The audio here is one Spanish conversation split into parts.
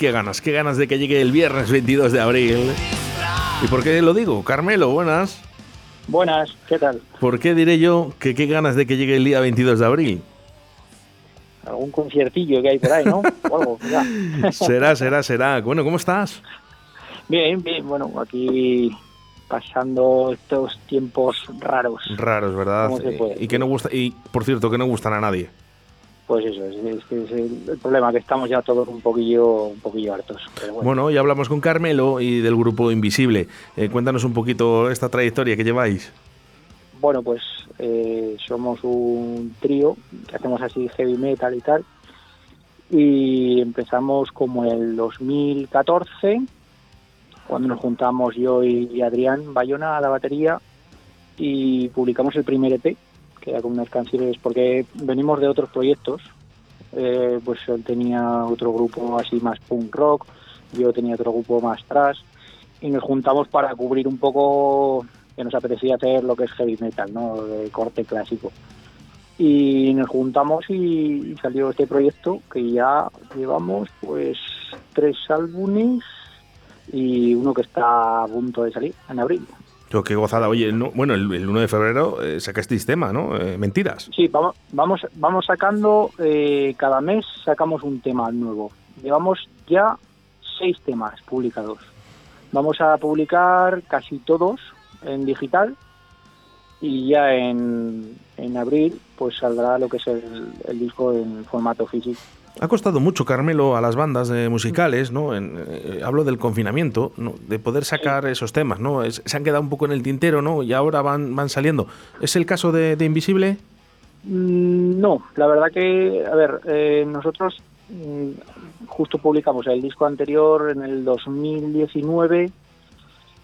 Qué ganas, qué ganas de que llegue el viernes 22 de abril. ¿Y por qué lo digo? Carmelo, buenas. Buenas, ¿qué tal? ¿Por qué diré yo que qué ganas de que llegue el día 22 de abril? Algún conciertillo que hay por ahí, ¿no? O algo, ya. será, será, será. Bueno, ¿cómo estás? Bien, bien, bueno, aquí pasando estos tiempos raros. Raros, ¿verdad? ¿Cómo se puede? Y que no gusta, y por cierto, que no gustan a nadie. Pues eso, es, es que es el, el problema, que estamos ya todos un poquillo, un poquillo hartos. Pero bueno, Bueno, ya hablamos con Carmelo y del grupo Invisible. Eh, cuéntanos un poquito esta trayectoria que lleváis. bueno, pues eh, somos un trío que hacemos así heavy metal y tal. Y empezamos como en el 2014, cuando nos juntamos yo y Adrián Bayona a la batería y publicamos el primer EP, que era con unas canciones, porque venimos de otros proyectos. Eh, pues él tenía otro grupo así más punk rock, yo tenía otro grupo más trash, y nos juntamos para cubrir un poco que nos apetecía hacer lo que es heavy metal, ¿no? De corte clásico. Y nos juntamos y salió este proyecto que ya llevamos pues tres álbumes y uno que está a punto de salir en abril. Yo, qué gozada. Oye, no- bueno, el, el 1 de febrero eh, sacasteis tema, ¿no? Eh, mentiras. Sí, vamos, vamos, vamos sacando, eh, cada mes sacamos un tema nuevo. Llevamos ya seis temas publicados. Vamos a publicar casi todos en digital y ya en, en abril pues saldrá lo que es el, el disco en formato físico. Ha costado mucho, Carmelo, a las bandas eh, musicales, ¿no? En, eh, hablo del confinamiento, ¿no? De poder sacar esos temas, ¿no? Es- se han quedado un poco en el tintero, ¿no? Y ahora van, van saliendo. ¿Es el caso de, de Invisible? Mm, No, la verdad que, a ver, eh, nosotros mm, justo publicamos el disco anterior en el 2019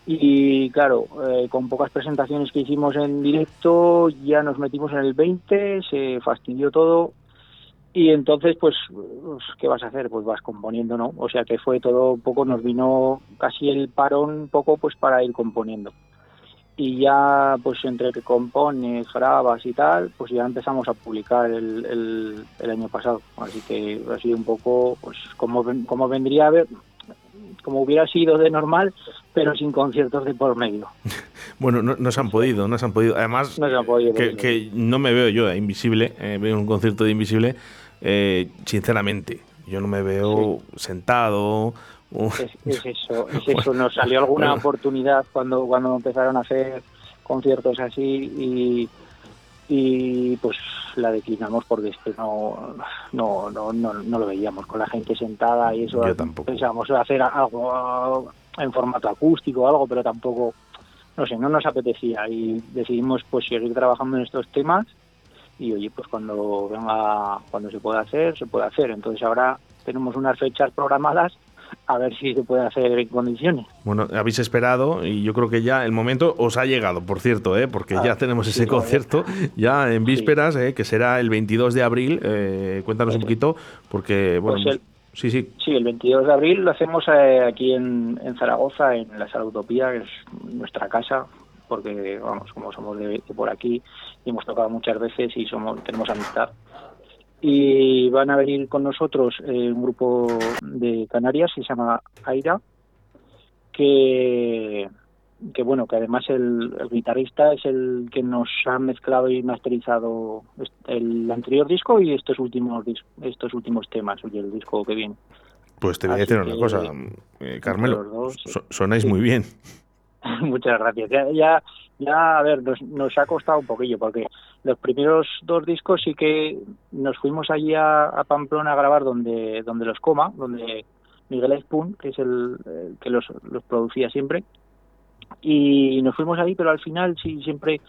y claro, eh, con pocas presentaciones que hicimos en directo ya nos metimos en el 20, se fastidió todo y entonces pues, pues, ¿qué vas a hacer? Pues vas componiendo, ¿no? O sea que fue todo un poco, nos vino casi el parón un poco pues para ir componiendo y ya pues entre que compones, grabas y tal, pues ya empezamos a publicar el, el, el año pasado. Así que ha sido un poco pues como, como vendría a ver, como hubiera sido de normal, pero sin conciertos de por medio. Bueno, no, no se han podido, no se han podido. Además, No se ha podido. que, no me veo yo a Invisible, eh, veo un concierto de Invisible, eh, sinceramente. Yo no me veo sentado. Es, es eso, es eso. Nos salió alguna Bueno. oportunidad cuando, cuando empezaron a hacer conciertos así y, y pues la declinamos porque este no, no, no, no, no lo veíamos con la gente sentada y eso. Yo tampoco. Pensábamos hacer algo en formato acústico o algo, pero tampoco, no sé, no nos apetecía y decidimos pues seguir trabajando en estos temas y oye, pues cuando venga, cuando se pueda hacer, se puede hacer. Entonces ahora tenemos unas fechas programadas a ver si se puede hacer en condiciones. Bueno, habéis esperado y yo creo que ya el momento os ha llegado, por cierto, ¿eh? porque Ah, ya tenemos sí, ese concierto ya en vísperas, ¿eh? que será el 22 de abril. Eh, cuéntanos un poquito, porque, bueno, Pues el- sí, sí, Sí, el 22 de abril lo hacemos eh, aquí en, en Zaragoza, en la Sala Utopía, que es nuestra casa, porque, vamos, como somos de, de por aquí y hemos tocado muchas veces y somos tenemos amistad. Y van a venir con nosotros eh, un grupo de Canarias que se llama Aira, que, que bueno, que además el, el guitarrista es el que nos ha mezclado y masterizado el anterior disco y estos últimos estos últimos temas, y el disco que viene. pues te voy a decir una cosa, eh, Carmelo, dos, so- sonáis muy bien. Muchas gracias. Ya, ya, ya, a ver, nos, nos ha costado un poquillo porque los primeros dos discos sí que nos fuimos allí a, Pamplona a grabar donde, donde los coma, donde Miguel Espun, que es el, que los, los producía siempre, y nos fuimos ahí, pero al final sí siempre,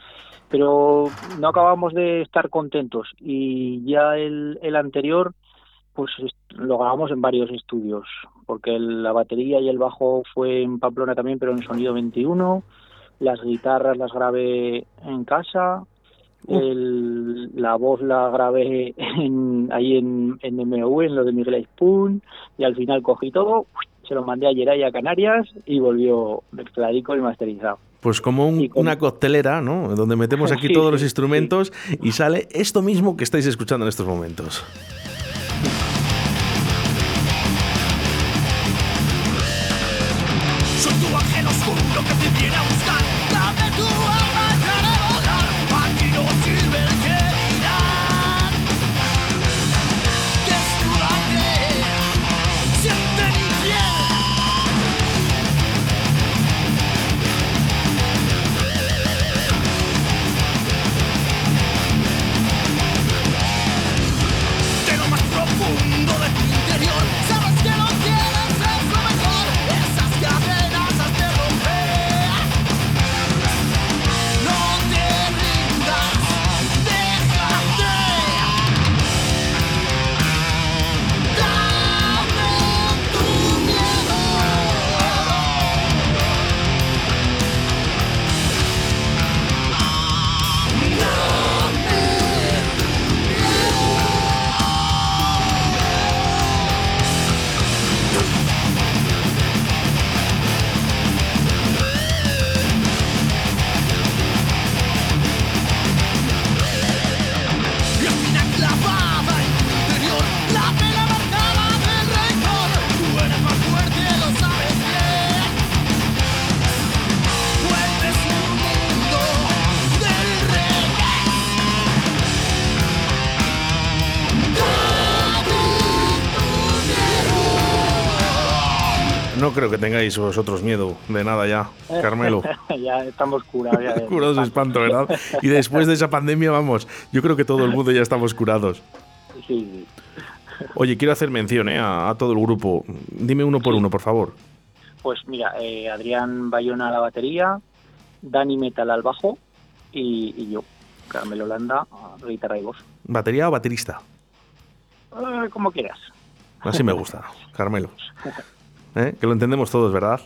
pero no acabamos de estar contentos y ya el anterior pues lo grabamos en varios estudios, porque el- la batería y el bajo fue en Pamplona también, pero en sonido 21, las guitarras las grabé en casa, el- la voz la grabé en, ahí en, en MV, en lo de Miguel Spoon, y al final cogí todo, se lo mandé a Yeray a Canarias y volvió mezcladico y masterizado. Pues como un- con- una coctelera, ¿no? Donde metemos aquí Sí, todos los sí, instrumentos y sale esto mismo que estáis escuchando en estos momentos. No creo que tengáis vosotros miedo de nada ya, Carmelo. ya estamos curados. Ya curados de espanto, ¿verdad? Y después de esa pandemia, vamos, yo creo que todo el mundo ya estamos curados. Sí, Oye, quiero hacer mención ¿eh? a, todo el grupo. Dime uno por uno, por favor. Pues mira, eh, Adrián Bayona a la batería, Dani Metal al bajo y, yo, Carmelo Landa, guitarra y voz. ¿Batería o baterista? Eh, como quieras. Así me gusta, Carmelo. ¿Eh? Que lo entendemos todos, ¿verdad?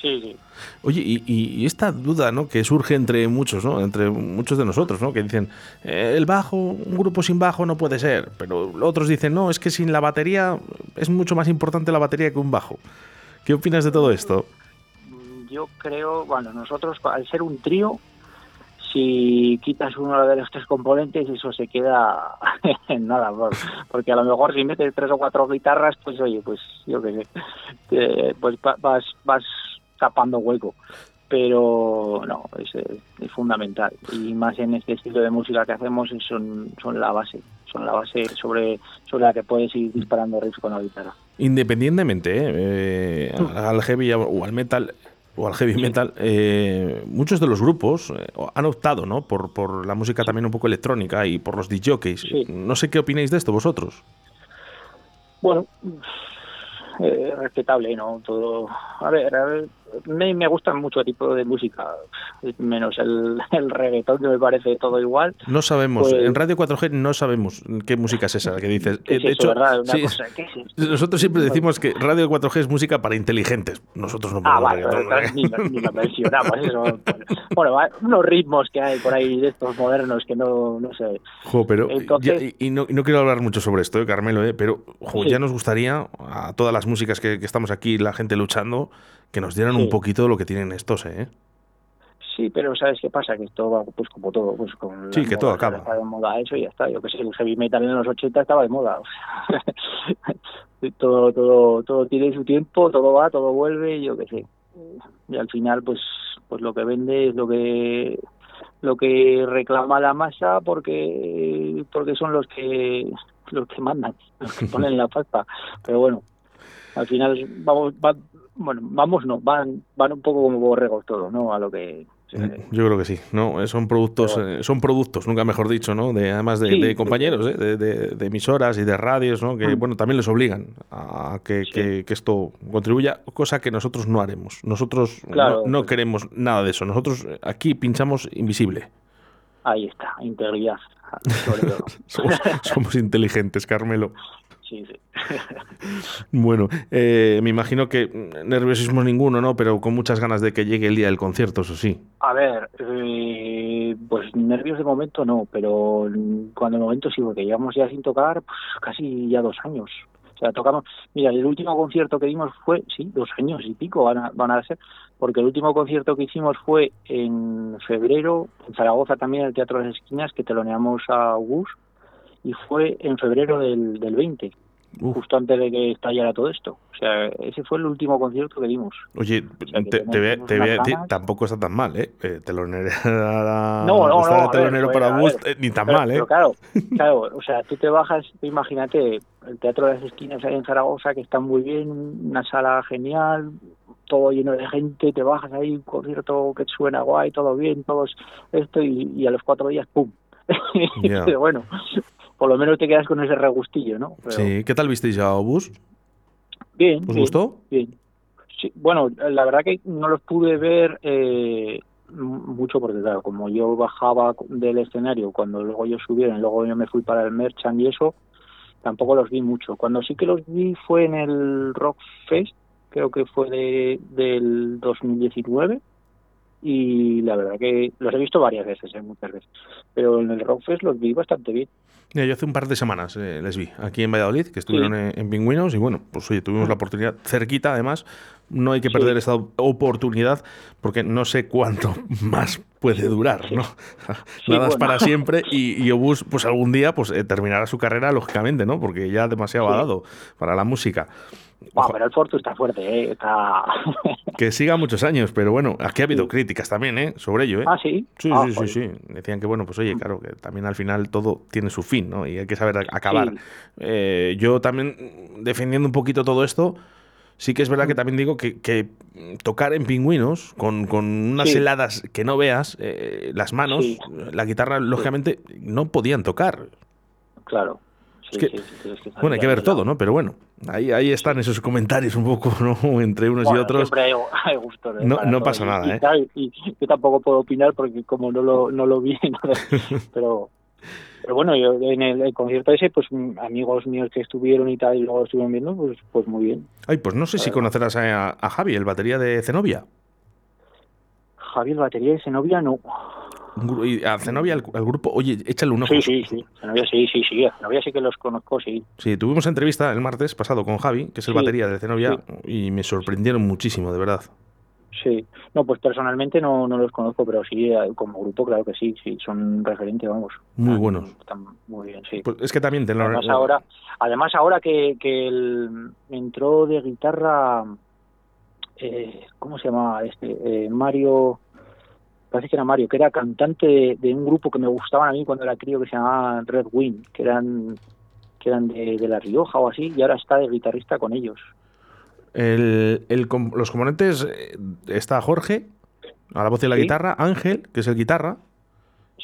Sí, sí. Oye, y, esta duda, ¿no? Que surge entre muchos, ¿no? Entre muchos de nosotros, ¿no? Que dicen, eh, el bajo, un grupo sin bajo no puede ser. Pero otros dicen, no, es que sin la batería es mucho más importante la batería que un bajo. ¿Qué opinas de todo esto? Yo creo, bueno, nosotros al ser un trío, si quitas uno de los tres componentes, eso se queda en nada, porque a lo mejor si metes tres o cuatro guitarras, pues oye, pues yo qué sé, pues vas, vas tapando hueco. Pero no, es, fundamental. Y más en este estilo de música que hacemos, son, son la base. Son la base sobre, sobre la que puedes ir disparando riffs con la guitarra. Independientemente, ¿eh? Eh, al heavy o al metal, o al heavy metal, eh, muchos de los grupos eh, han optado ¿no? por, por la música también un poco electrónica y por los DJs. No sé qué opináis de esto vosotros. Bueno, eh, respetable, ¿no? Todo. A ver, a ver me, me gusta mucho tipo de música, menos el, el reggaetón, que me parece todo igual. No sabemos, pues en Radio 4G no sabemos qué música es esa que dices. Eh, de hecho, nosotros siempre decimos que Radio 4G es música para inteligentes. Nosotros no podemos. Ah, vale, ni, ni, lo mencionamos. Eso. bueno, unos ritmos que hay por ahí de estos modernos que no, no sé. Jo, pero y, no, no, quiero hablar mucho sobre esto, ¿eh, Carmelo, ¿eh? pero ya nos gustaría a todas las músicas que, que estamos aquí, la gente luchando, que nos dieran un poquito lo que tienen estos, ¿eh? Sí, pero ¿sabes qué pasa? Que esto va pues como todo, pues con Sí, que todo acaba. Está de moda eso y ya está. Yo que sé, el heavy metal en los 80 estaba de moda. todo, todo, todo tiene su tiempo, todo va, todo vuelve, yo qué sé. Y al final, pues, pues lo que vende es lo que lo que reclama la masa porque porque son los que los que mandan, los que ponen la pasta. Pero bueno, al final vamos va, bueno, vamos no, van, van un poco como borregos todos, ¿no? A lo que yo creo que sí, ¿no? Son productos, eh, son productos, nunca mejor dicho, ¿no? De, además de, compañeros, ¿eh? de, emisoras y de radios, ¿no? Que, mm. bueno, también les obligan a que, que, esto contribuya, cosa que nosotros no haremos. Nosotros no, no, queremos nada de eso. Nosotros aquí pinchamos invisible. Ahí está, integridad. somos, somos inteligentes, Carmelo. Bueno, eh, me imagino que nerviosismo ninguno, ¿no? Pero con muchas ganas de que llegue el día del concierto, eso sí. A ver, eh, pues nervios de momento no, pero cuando el momento sí, porque llevamos ya sin tocar pues, casi ya dos años. O sea, tocamos, mira, el último concierto que dimos fue, sí, dos años y pico van a, van a ser, porque el último concierto que hicimos fue en febrero, en Zaragoza también, en el Teatro de las Esquinas, que teloneamos a Gus, y fue en febrero del, del 20 justo antes de que estallara todo esto. O sea, ese fue el último concierto que dimos. Oye, te, te, te, tampoco está tan mal, ¿eh? eh telonero, no, no, no, telonero para Bus, eh, ni tan mal, ¿eh? Pero claro, claro, o sea, tú te bajas, imagínate, el Teatro de las Esquinas ahí en Zaragoza, que está muy bien, una sala genial, todo lleno de gente, te bajas ahí, un concierto que suena guay, todo bien, todo esto, y, a los cuatro días, ¡pum! Yeah. bueno, por lo menos te quedas con ese regustillo, ¿no? Sí, ¿qué tal visteis a Obus? Bien. ¿Os gustó? Bien. Sí, bueno, la verdad que no los pude ver eh, mucho porque, claro, como yo bajaba del escenario cuando luego ellos subieron, luego yo me fui para el Merchant y eso, tampoco los vi mucho. Cuando sí que los vi fue en el Rock Fest, creo que fue de, del 2019 y la verdad que los he visto varias veces, ¿eh? muchas veces, pero en el Rockfest los vi bastante bien. yo hace un par de semanas eh, les vi aquí en Valladolid, que estuvieron en, Pingüinos y bueno, pues oye, tuvimos la oportunidad cerquita además, no hay que perder esta oportunidad porque no sé cuánto más puede durar, ¿no? Nada es para siempre y, y, Obus pues algún día pues eh, terminará su carrera lógicamente, ¿no? Porque ya demasiado ha dado para la música pero el Fortu está fuerte, ¿eh? Está... que siga muchos años, pero bueno, aquí ha habido críticas también, ¿eh? Sobre ello, ¿eh? Ah, sí. Sí, ah, sí, sí, sí. Decían que, bueno, pues oye, claro, que también al final todo tiene su fin, ¿no? Y hay que saber acabar. Eh, yo también, defendiendo un poquito todo esto, Sí que es verdad que también digo que, que tocar en pingüinos con, con unas Sí. heladas que no veas, eh, las manos, Sí. la guitarra, lógicamente, no podían tocar. Claro. Sí, que- sí, sí, tienes que Bueno, hay que ver todo, ¿no? Pero bueno, ahí, ahí están esos comentarios un poco, ¿no? Entre unos y otros. Siempre hay, hay gustos de No- para no todo. pasa nada, y, ¿eh? tal, y yo tampoco puedo opinar porque como no lo, no lo vi, pero, pero bueno, yo en el, el concierto ese, pues mm, amigos míos que estuvieron y tal, y luego estuvieron viendo, pues, pues muy bien. Ay, pues no sé si conocerás a, a Javi, el batería de Zenobia. Javier Batería de Zenobia, no. Y a Zenobia, al, al grupo, oye, échale un ojo. Sí, sí, sí. Zenobia sí, sí, sí. Zenobia sí que los conozco, sí. Sí, tuvimos entrevista el martes pasado con Javi, que es el Sí, batería de Zenobia, y me sorprendieron muchísimo, de verdad. Sí. No, pues personalmente no, no los conozco, pero sí, eh, como grupo, claro que sí, sí. Son referentes, vamos. Muy Están- buenos. Están muy bien, sí. Pues es que también te lo Además ahora, además ahora que, que el, entró de guitarra, eh, ¿cómo se llama este? Eh, Mario, parece que era Mario, que era cantante de, de un grupo que me gustaban a mí cuando era crío que se llamaba Red Wing, que eran que eran de, de La Rioja o así, y ahora está de guitarrista con ellos. El, el com- los componentes eh, está Jorge, a la voz y la Sí. guitarra, Ángel, que es el guitarra,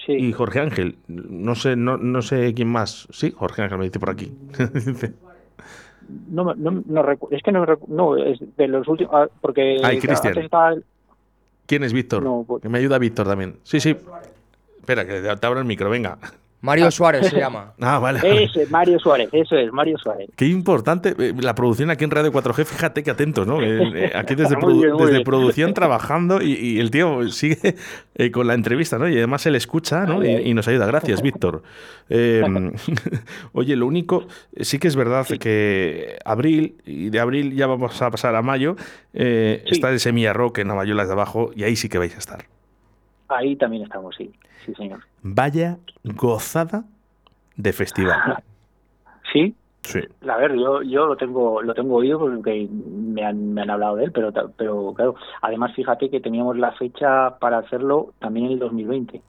Sí, y Jorge Ángel. No sé, no, no sé quién más. Sí, Jorge Ángel me dice por aquí. No, no, no es que no, no, es de los últimos, ah, porque Ay, antes estaba ¿Quién es Víctor? No, pues- Que me ayuda Víctor también. Sí, sí. Espera, que te abro el micro, venga. Mario Suárez se llama. Ah, vale. ese, Mario Suárez, eso es, Mario Suárez. Qué importante eh, la producción aquí en Radio 4G, fíjate que atentos, ¿no? Eh, eh, aquí desde, Muy produ- bien, muy desde bien. producción trabajando y, y el tío sigue con la entrevista, ¿no? Y además él escucha, ¿no? Y, y nos ayuda. Gracias, Víctor. Eh, oye, lo único, sí que es verdad que abril, y de abril ya vamos a pasar a mayo, eh, Sí. está el Semilla Rock en Navayolas de abajo y ahí sí que vais a estar. Ahí también estamos, sí, sí señor. Vaya gozada de festival. Sí, Sí. a ver, yo yo lo tengo lo tengo oído porque me han, me han hablado de él, pero pero claro, además fíjate que teníamos la fecha para hacerlo también en el 2020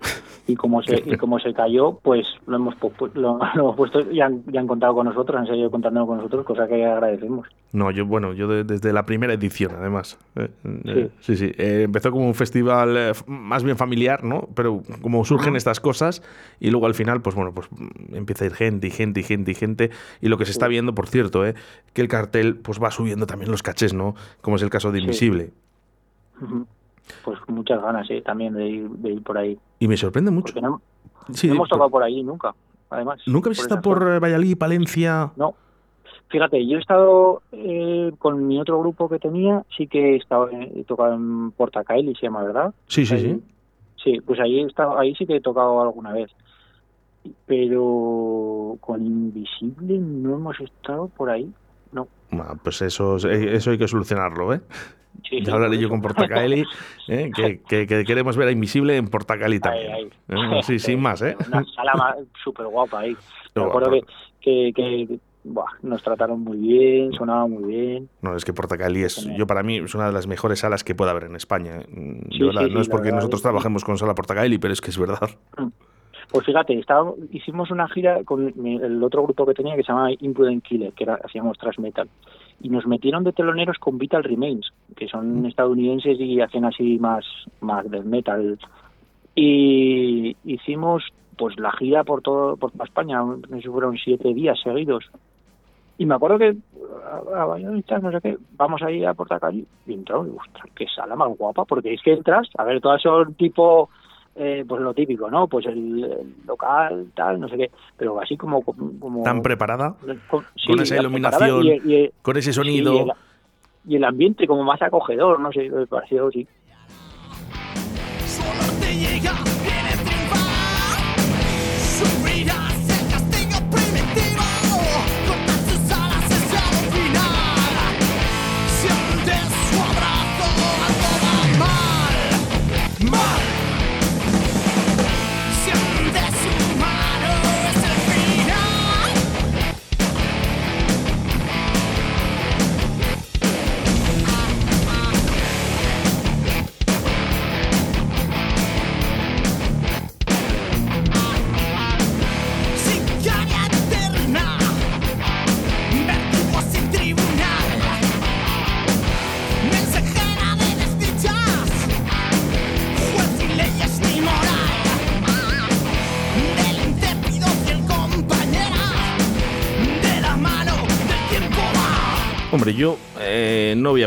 y como se y como se cayó, pues lo hemos lo, lo hemos puesto y han, y han contado con nosotros, han seguido contando con nosotros, cosa que agradecemos. No, yo, bueno, yo de- desde la primera edición, además. Eh, eh, sí, sí. Eh, empezó como un festival más bien familiar, ¿no? Pero como surgen estas cosas y luego al final, pues bueno, pues empieza a ir gente y gente y gente y gente. Y lo que se está viendo, por cierto, eh, que el cartel pues va subiendo también los cachés, ¿no? Como es el caso de Sí. Invisible. Ujú. Pues muchas ganas, ¿eh? también de ir, de ir por ahí. Y me sorprende mucho. Porque no, Sí, no hemos por- tocado por ahí nunca, además. ¿Nunca habéis estado por Valladolid, Palencia? No. Fíjate, yo he estado eh, con mi otro grupo que tenía, sí que he estado en- he tocado en Portacaeli, se llama, ¿verdad? Sí, sí, Ahí- sí. Sí, pues ahí he estado, ahí sí que he tocado alguna vez. Pero con Invisible no hemos estado por ahí. No. Ah, pues eso, eh, eso hay que solucionarlo, ¿eh? Sí, Ya hablaré yo con Portacaeli, ¿eh? que, que- que queremos ver a Invisible en Portacaeli también. ahí. ¿eh? Sí, sin más, ¿eh? Una sala súper guapa ahí. Me acuerdo que, buah, nos trataron muy bien, sonaba muy bien. No, es que Portacaeli es, yo para mí es una de las mejores salas que puede haber en España. sí, no sí, es porque nosotros es trabajemos con sala Portacaeli, pero es que es verdad. Pues fíjate, estaba, hicimos una gira con el otro grupo que tenía que se llamaba Impudent Killer, que era, hacíamos thrash metal. Y nos metieron de teloneros con Vital Remains, que son estadounidenses y hacen así más, más death metal. Y hicimos pues la gira por todo por toda España, no sé si fueron siete días seguidos. Y me acuerdo que a, a no sé qué, vamos ahí a Portacalle y entramos, y, ostras, qué sala más guapa, porque es que entras, a ver, todas son tipo eh, pues lo típico, ¿no? Pues el, el local, tal, no sé qué, pero así como... como Tan preparada, con, sí, con esa iluminación, y- con ese sí, sonido. y, el, y el ambiente como más acogedor, no sé, me pareció, sí.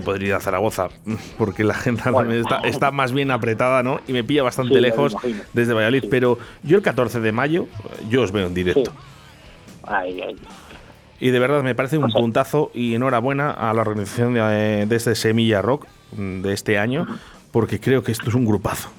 No voy a poder ir a Zaragoza porque la agenda Bueno. está, está más bien apretada, ¿no? Y me pilla bastante Sí, lejos desde Valladolid. Sí. Pero yo el 14 de mayo, yo os veo en directo. Sí. Ay, ay. Y de verdad me parece un O sea- puntazo y enhorabuena a la organización de, de este Semilla Rock mm, de este año, porque creo que esto es un grupazo.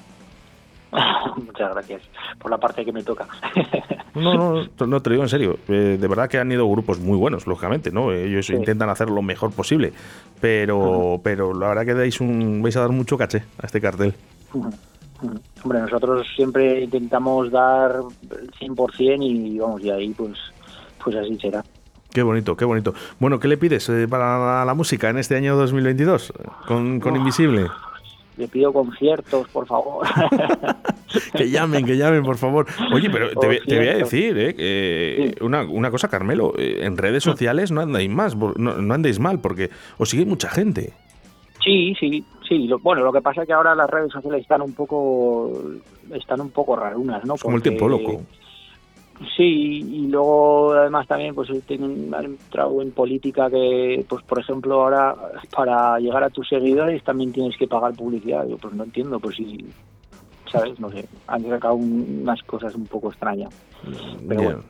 Muchas gracias por la parte que me toca. No, no, no, no te lo digo en serio. Eh, de verdad que han ido grupos muy buenos, lógicamente, ¿no? Ellos Sí. intentan hacer lo mejor posible. Pero, pero la verdad que dais un, vais a dar mucho caché a este cartel. Hombre, nosotros siempre intentamos dar el 100% y vamos, y ahí pues, pues así será. Qué bonito, qué bonito. Bueno, ¿qué le pides eh, para la, la música en este año 2022 con, con. Invisible? Le pido conciertos, por favor. Que llamen, que llamen, por favor. Oye, pero te, te voy a decir, ¿eh? que una, una cosa, Carmelo. eh, en redes sociales no andáis más, no, no andéis mal, porque os sigue mucha gente. sí, sí, sí. Lo- bueno, lo que pasa es que ahora las redes sociales están un poco, están un poco rarunas, ¿no? Es como el Porque- tiempo loco. Sí, y luego además también pues tienen han entrado en política que, pues por ejemplo ahora para llegar a tus seguidores también tienes que pagar publicidad. Yo pues no entiendo, pues si, ¿sabes? No sé, han sacado un- unas cosas un poco extrañas. Pero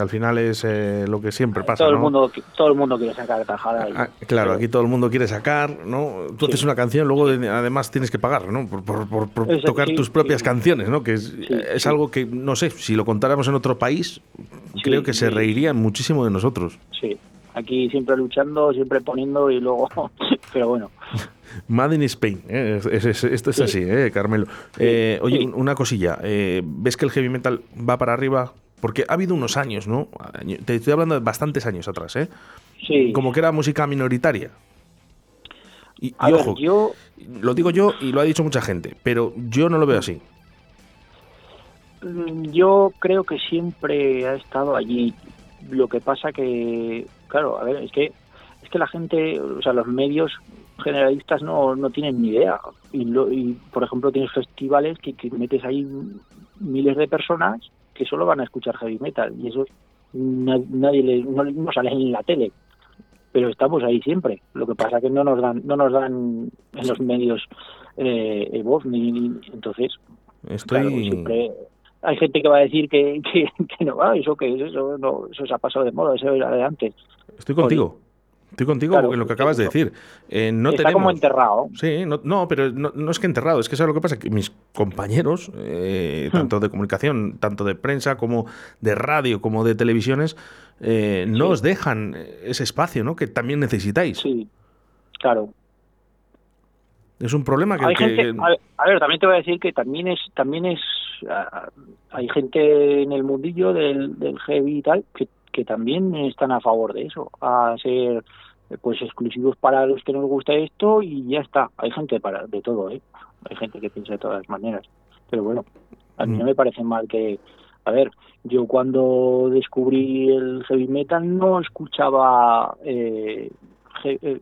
al final es eh, lo que siempre pasa. todo el ¿no? mundo todo el mundo quiere sacar tajada. y- Ah, claro, pero- aquí todo el mundo quiere sacar, ¿no? Tú Sí. haces una canción, luego de- además tienes que pagar, ¿no? Por, por- por- por Eso, tocar sí, tus propias sí. canciones, ¿no? Que es, es algo que, no sé, si lo contáramos en otro país, creo que se reirían muchísimo de nosotros. Sí, aquí siempre luchando, siempre poniendo y luego, pero bueno. Made in Spain, ¿eh? Es- es- esto es Sí. así, ¿eh, Carmelo? Eh, oye, una cosilla, eh, ¿ves que el heavy metal va para arriba? Porque ha habido unos años, ¿no? Te estoy hablando de bastantes años atrás, ¿eh? Sí. Como que era música minoritaria. Y, ver, ojo, yo lo digo yo y lo ha dicho mucha gente, pero yo no lo veo así. Mm, Yo creo que siempre ha estado allí. Lo que pasa que, claro, a ver, es que es que la gente, o sea, los medios generalistas no, no tienen ni idea. Y, lo- y, por ejemplo, tienes festivales que, que metes ahí miles de personas que solo van a escuchar heavy metal y eso na- nadie le, no, no sale en la tele. Pero estamos ahí siempre. Lo que pasa que no nos dan no nos dan en los medios eh, voz ni, ni- entonces Estoy. Claro, siempre hay gente que va a decir que, que, que no va, eso que es eso, no, eso se ha pasado de moda, eso era de antes. Estoy contigo. Estoy contigo Claro, en lo que acabas de decir. Eh, no Está tenemos. como enterrado. Sí, no, no, pero no, no es que enterrado, es que sabes lo que pasa, que mis compañeros, eh, Hmm. tanto de comunicación, tanto de prensa como de radio, como de televisiones, eh, no Sí. os dejan ese espacio, ¿no? Que también necesitáis. Sí, claro. Es un problema que, Hay que- gente, a ver, a ver, también te voy a decir que también es, también es, hay gente en el mundillo del, del heavy y tal que, que también están a favor de eso, a ser pues exclusivos para los que nos gusta esto y ya está. Hay gente para de todo, ¿eh? Hay gente que piensa de todas maneras. Pero bueno, a mí no me parece mal que, a ver, yo cuando descubrí el heavy metal no escuchaba eh, eh,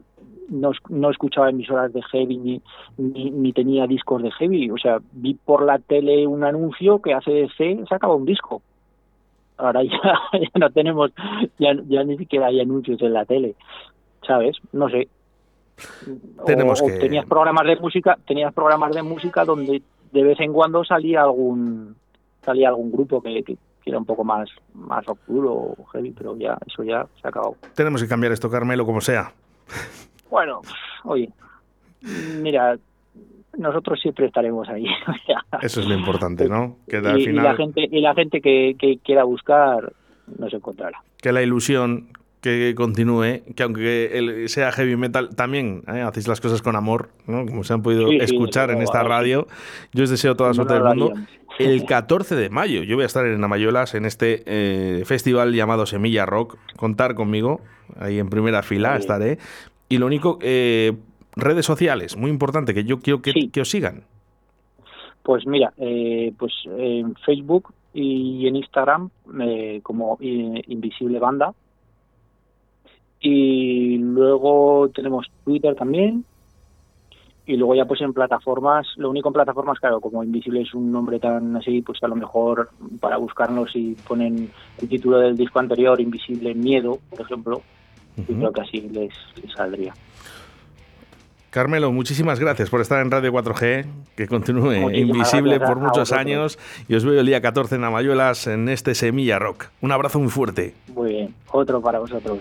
no, no escuchaba emisoras de heavy ni, ni, ni tenía discos de heavy. O sea, vi por la tele un anuncio que ACDC sacaba un disco. Ahora ya, ya no tenemos, ya, ya ni siquiera hay anuncios en la tele, ¿sabes? No sé. Tenemos o que- tenías programas de música, tenías programas de música donde de vez en cuando salía algún salía algún grupo que, que, que era un poco más más rock duro o heavy, pero ya eso ya se ha acabado. tenemos que cambiar esto, Carmelo, como sea. Bueno, oye, mira, nosotros siempre estaremos ahí. o sea, Eso es lo importante, ¿no? Que al y, la gente y la gente que, que quiera buscar nos encontrará. que la ilusión que continúe, que aunque sea heavy metal, también ¿eh? hacéis las cosas con amor, ¿no? como se han podido Sí, sí, escuchar desde en esta radio. Yo os deseo toda la suerte del mundo. El 14 de mayo yo voy a estar en Amayolas en este eh, festival llamado Semilla Rock. Contar conmigo, ahí en primera fila estaré. Y lo único, eh, redes sociales, muy importante, que yo quiero que, os sigan. Pues mira, eh, pues en Facebook y en Instagram eh, como Invisible Banda. Y luego tenemos Twitter también. Y luego ya pues en plataformas, lo único en plataformas, claro, como Invisible es un nombre tan así, pues a lo mejor para buscarnos y ponen el título del disco anterior, Invisible Miedo, por ejemplo, uh y creo que así les, les saldría. Carmelo, muchísimas gracias por estar en Radio 4G, que continúe invisible por muchos años y os veo el día 14 en Amayuelas en este Semilla Rock. Un abrazo muy fuerte. Muy bien, otro para vosotros.